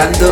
escuchando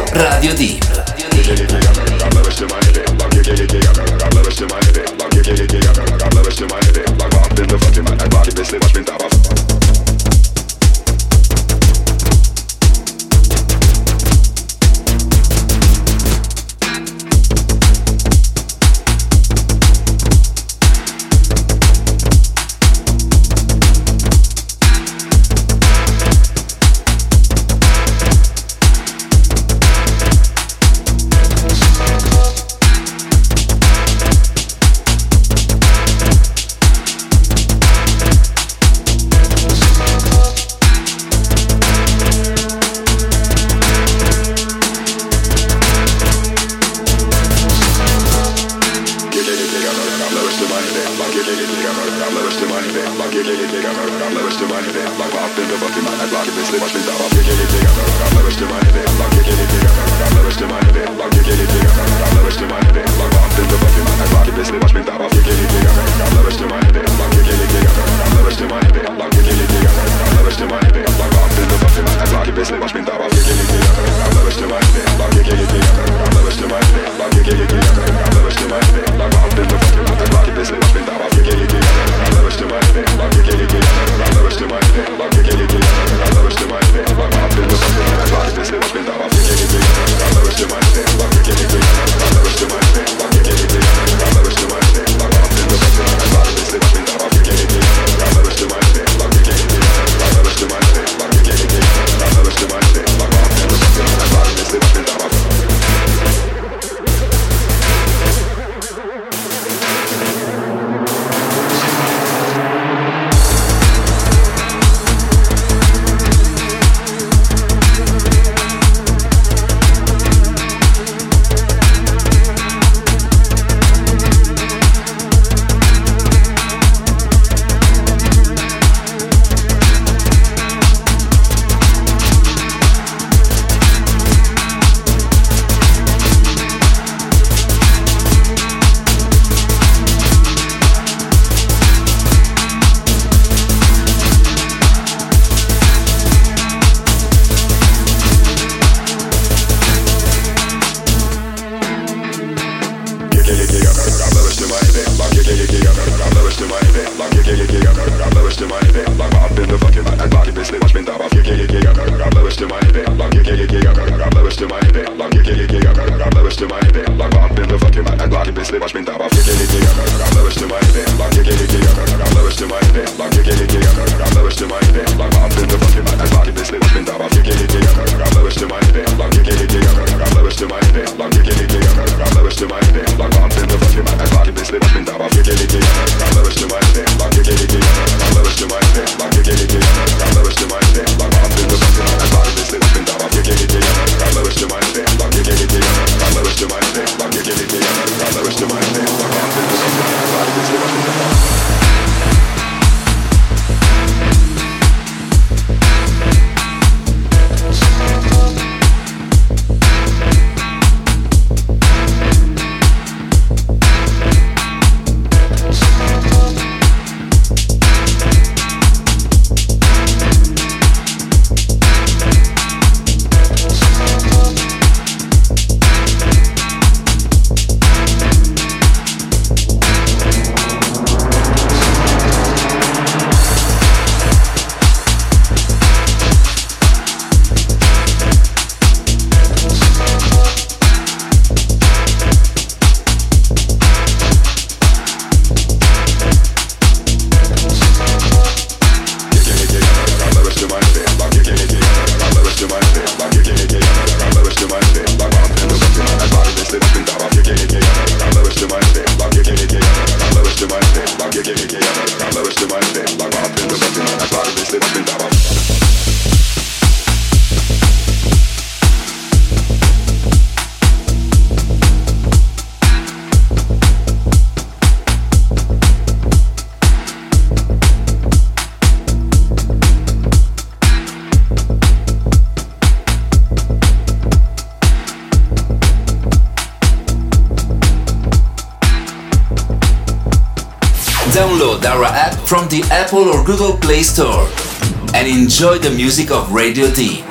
enjoy the music of Radio D.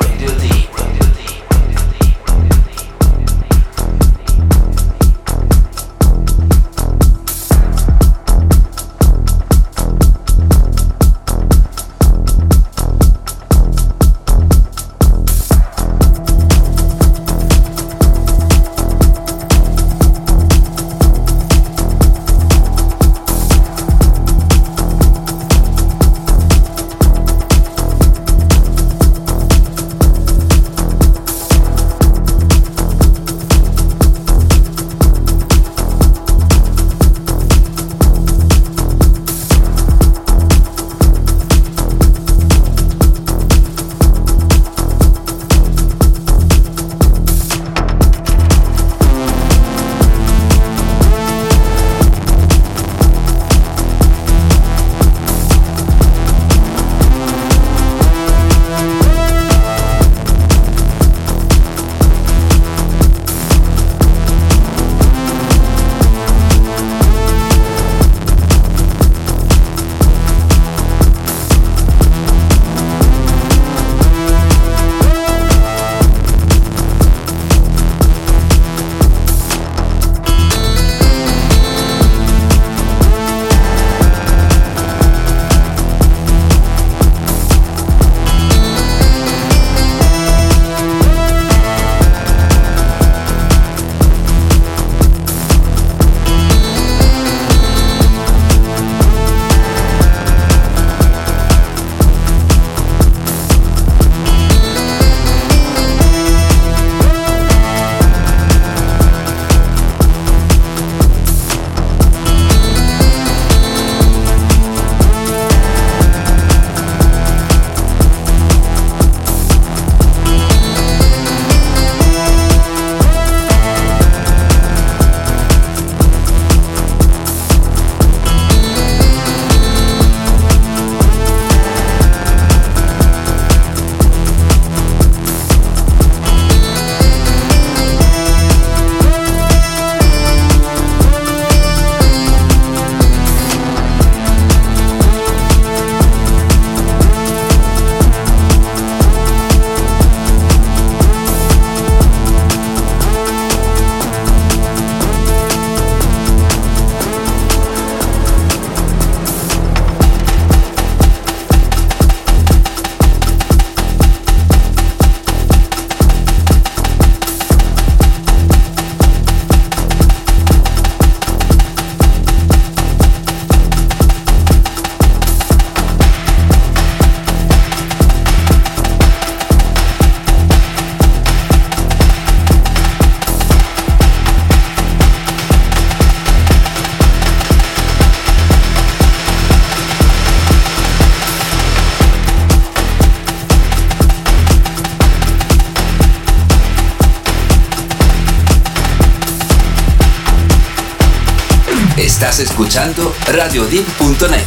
RadioDeep.net,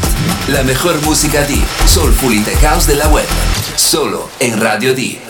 la mejor música deep, soulful y caos de la web, solo en Radio Deep.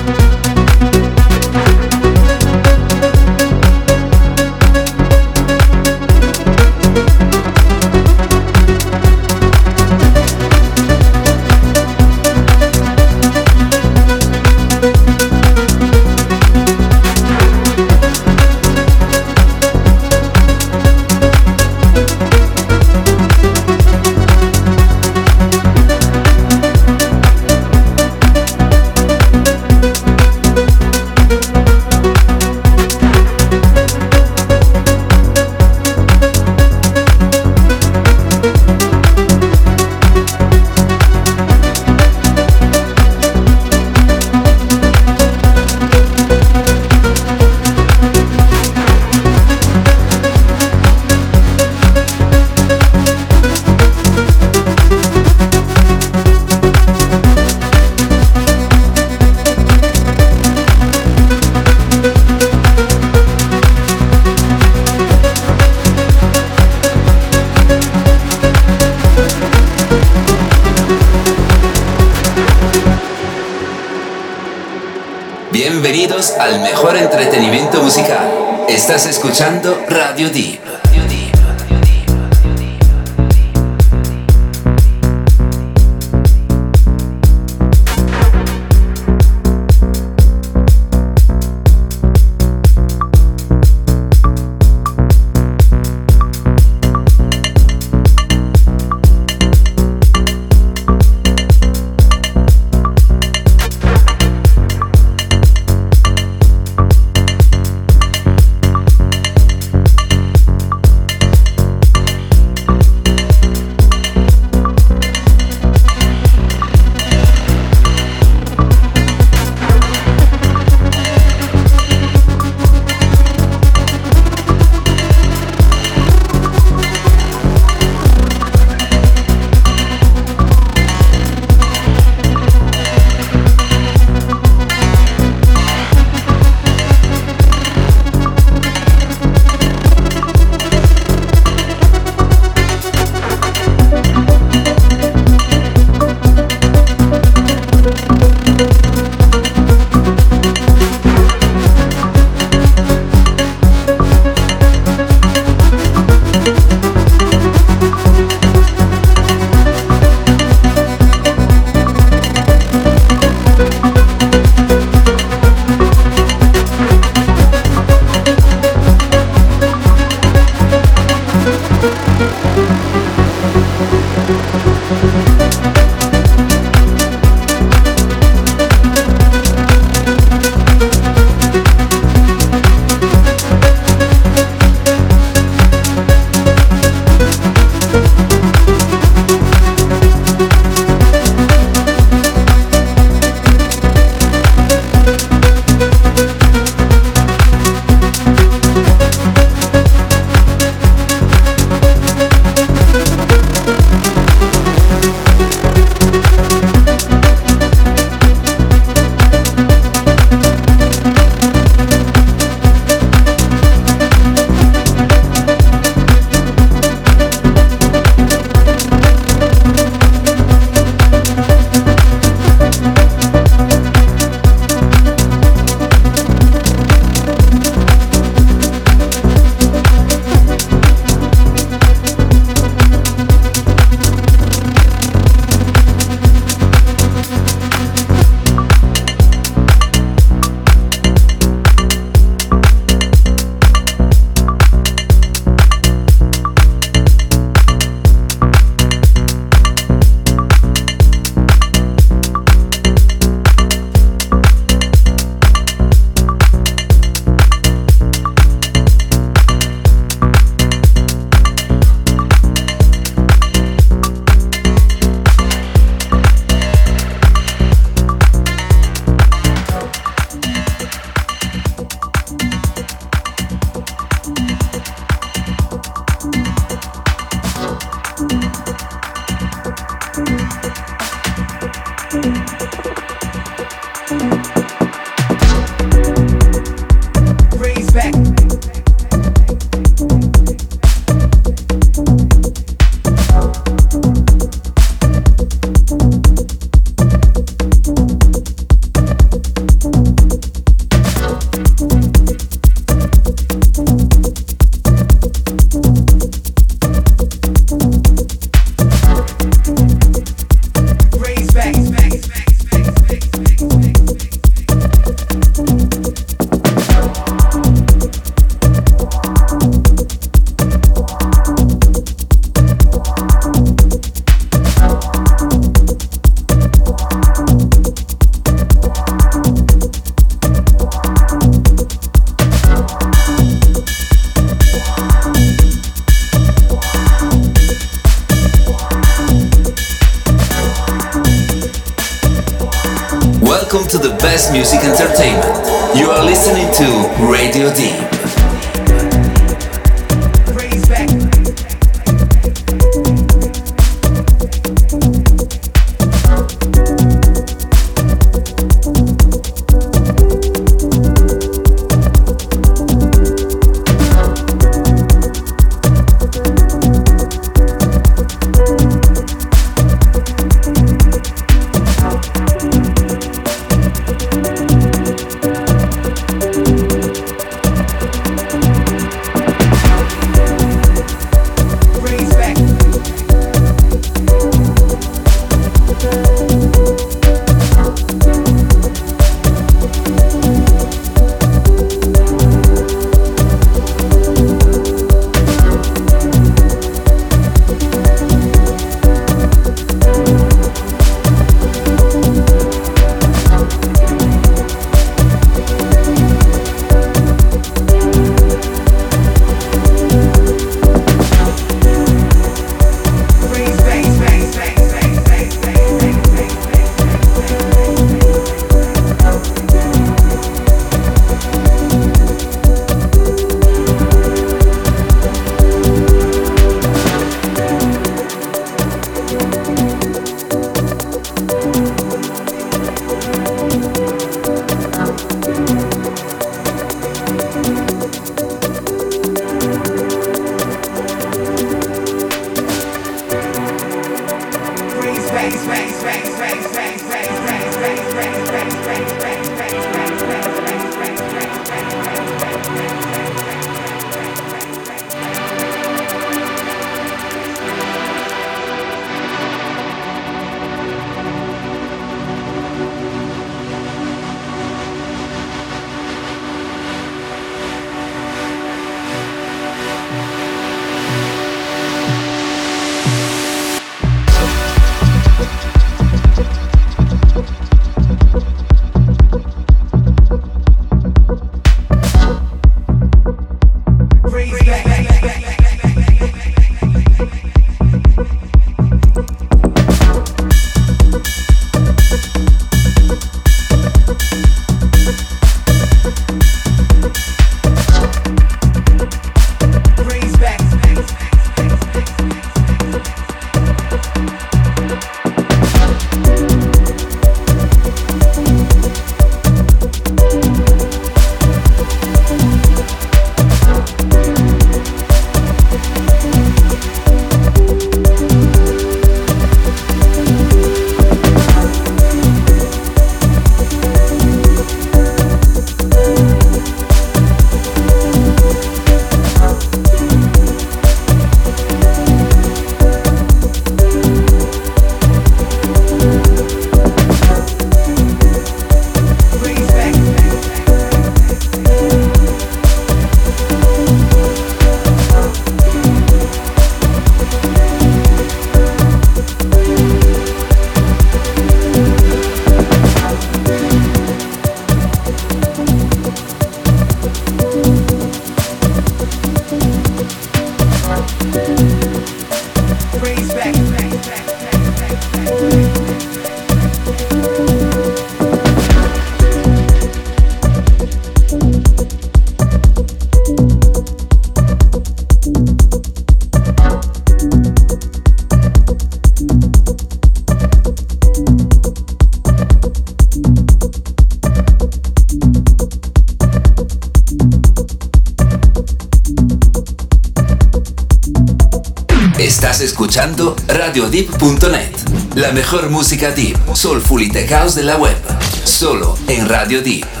Mejor música deep, soulful y tech house de la web, solo en Radio Deep.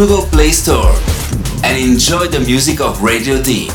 Google Play Store and enjoy the music of Radio D.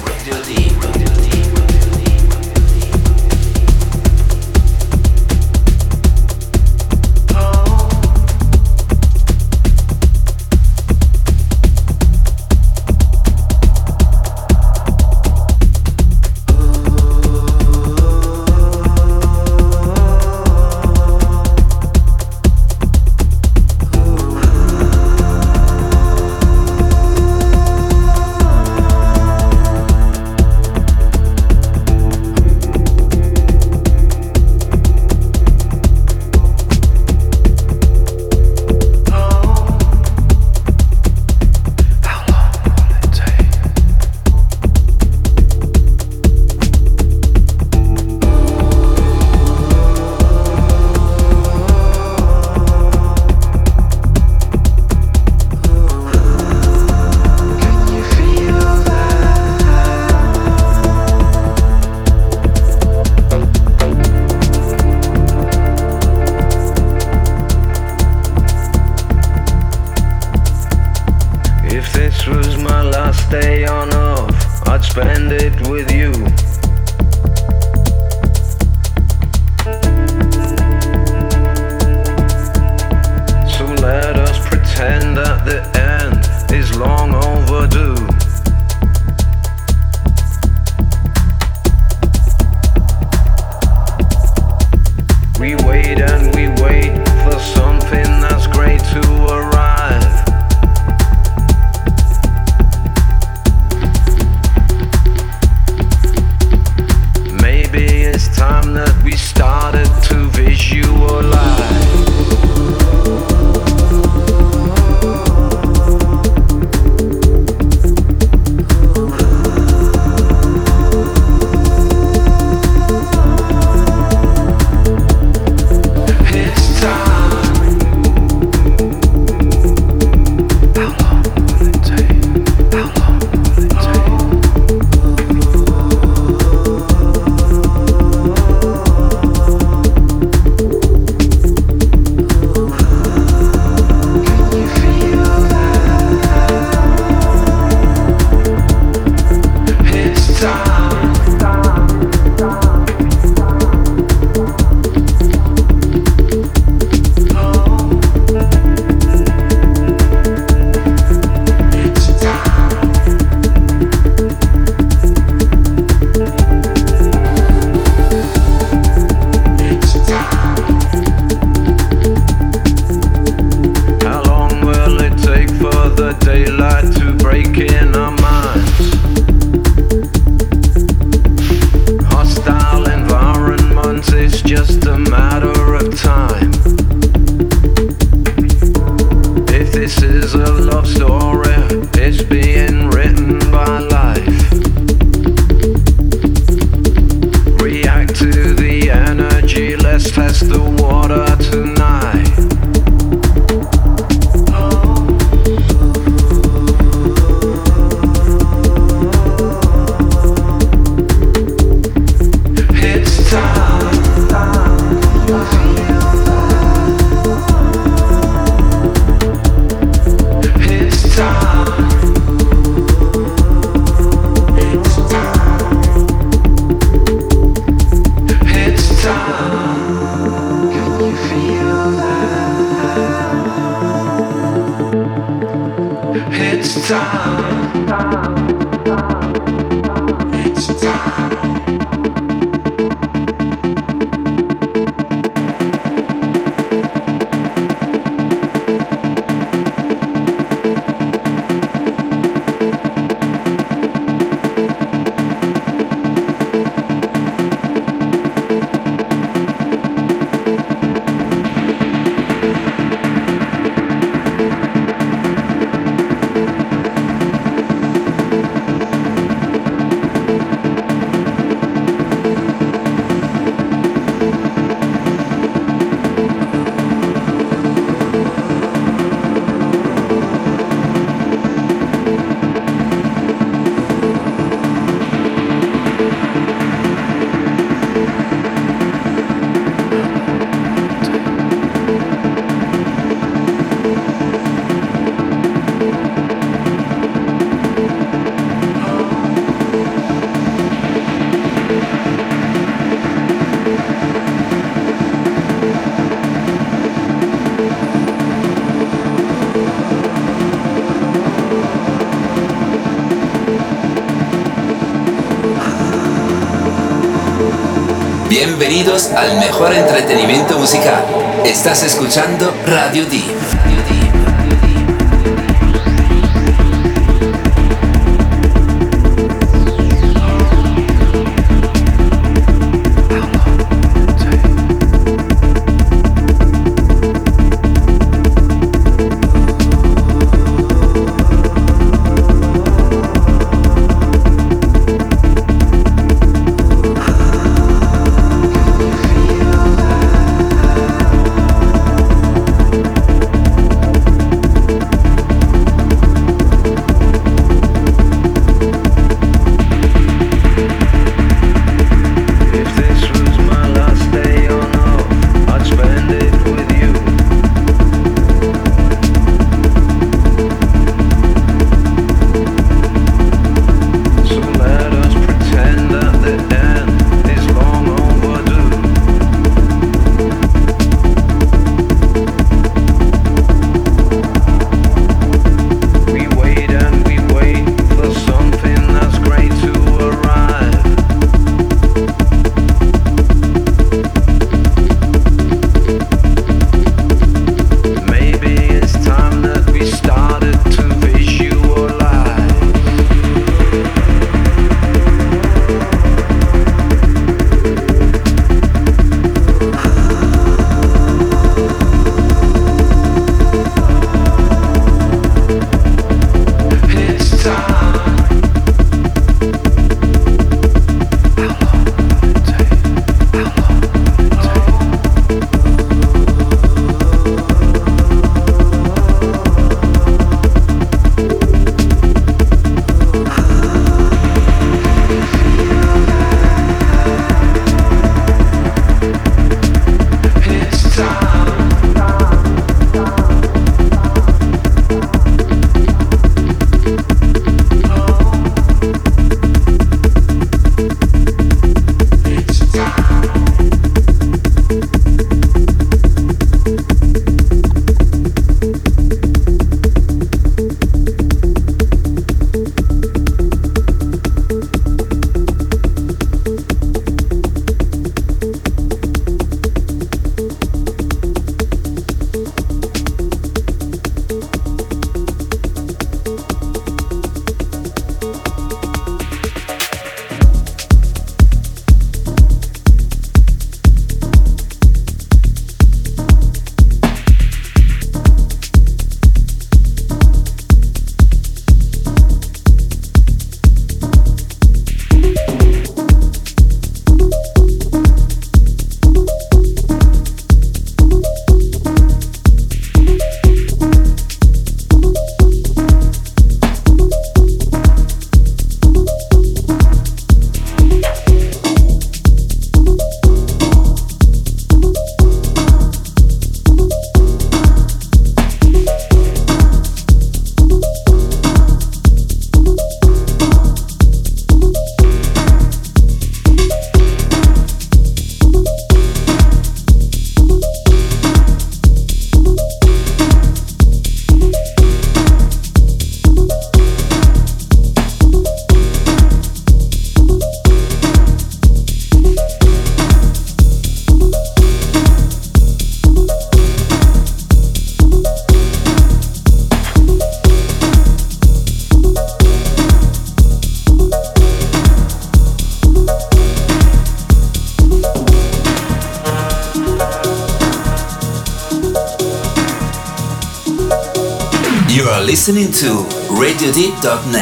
Bienvenidos al mejor entretenimiento musical. Estás escuchando Radio Deep.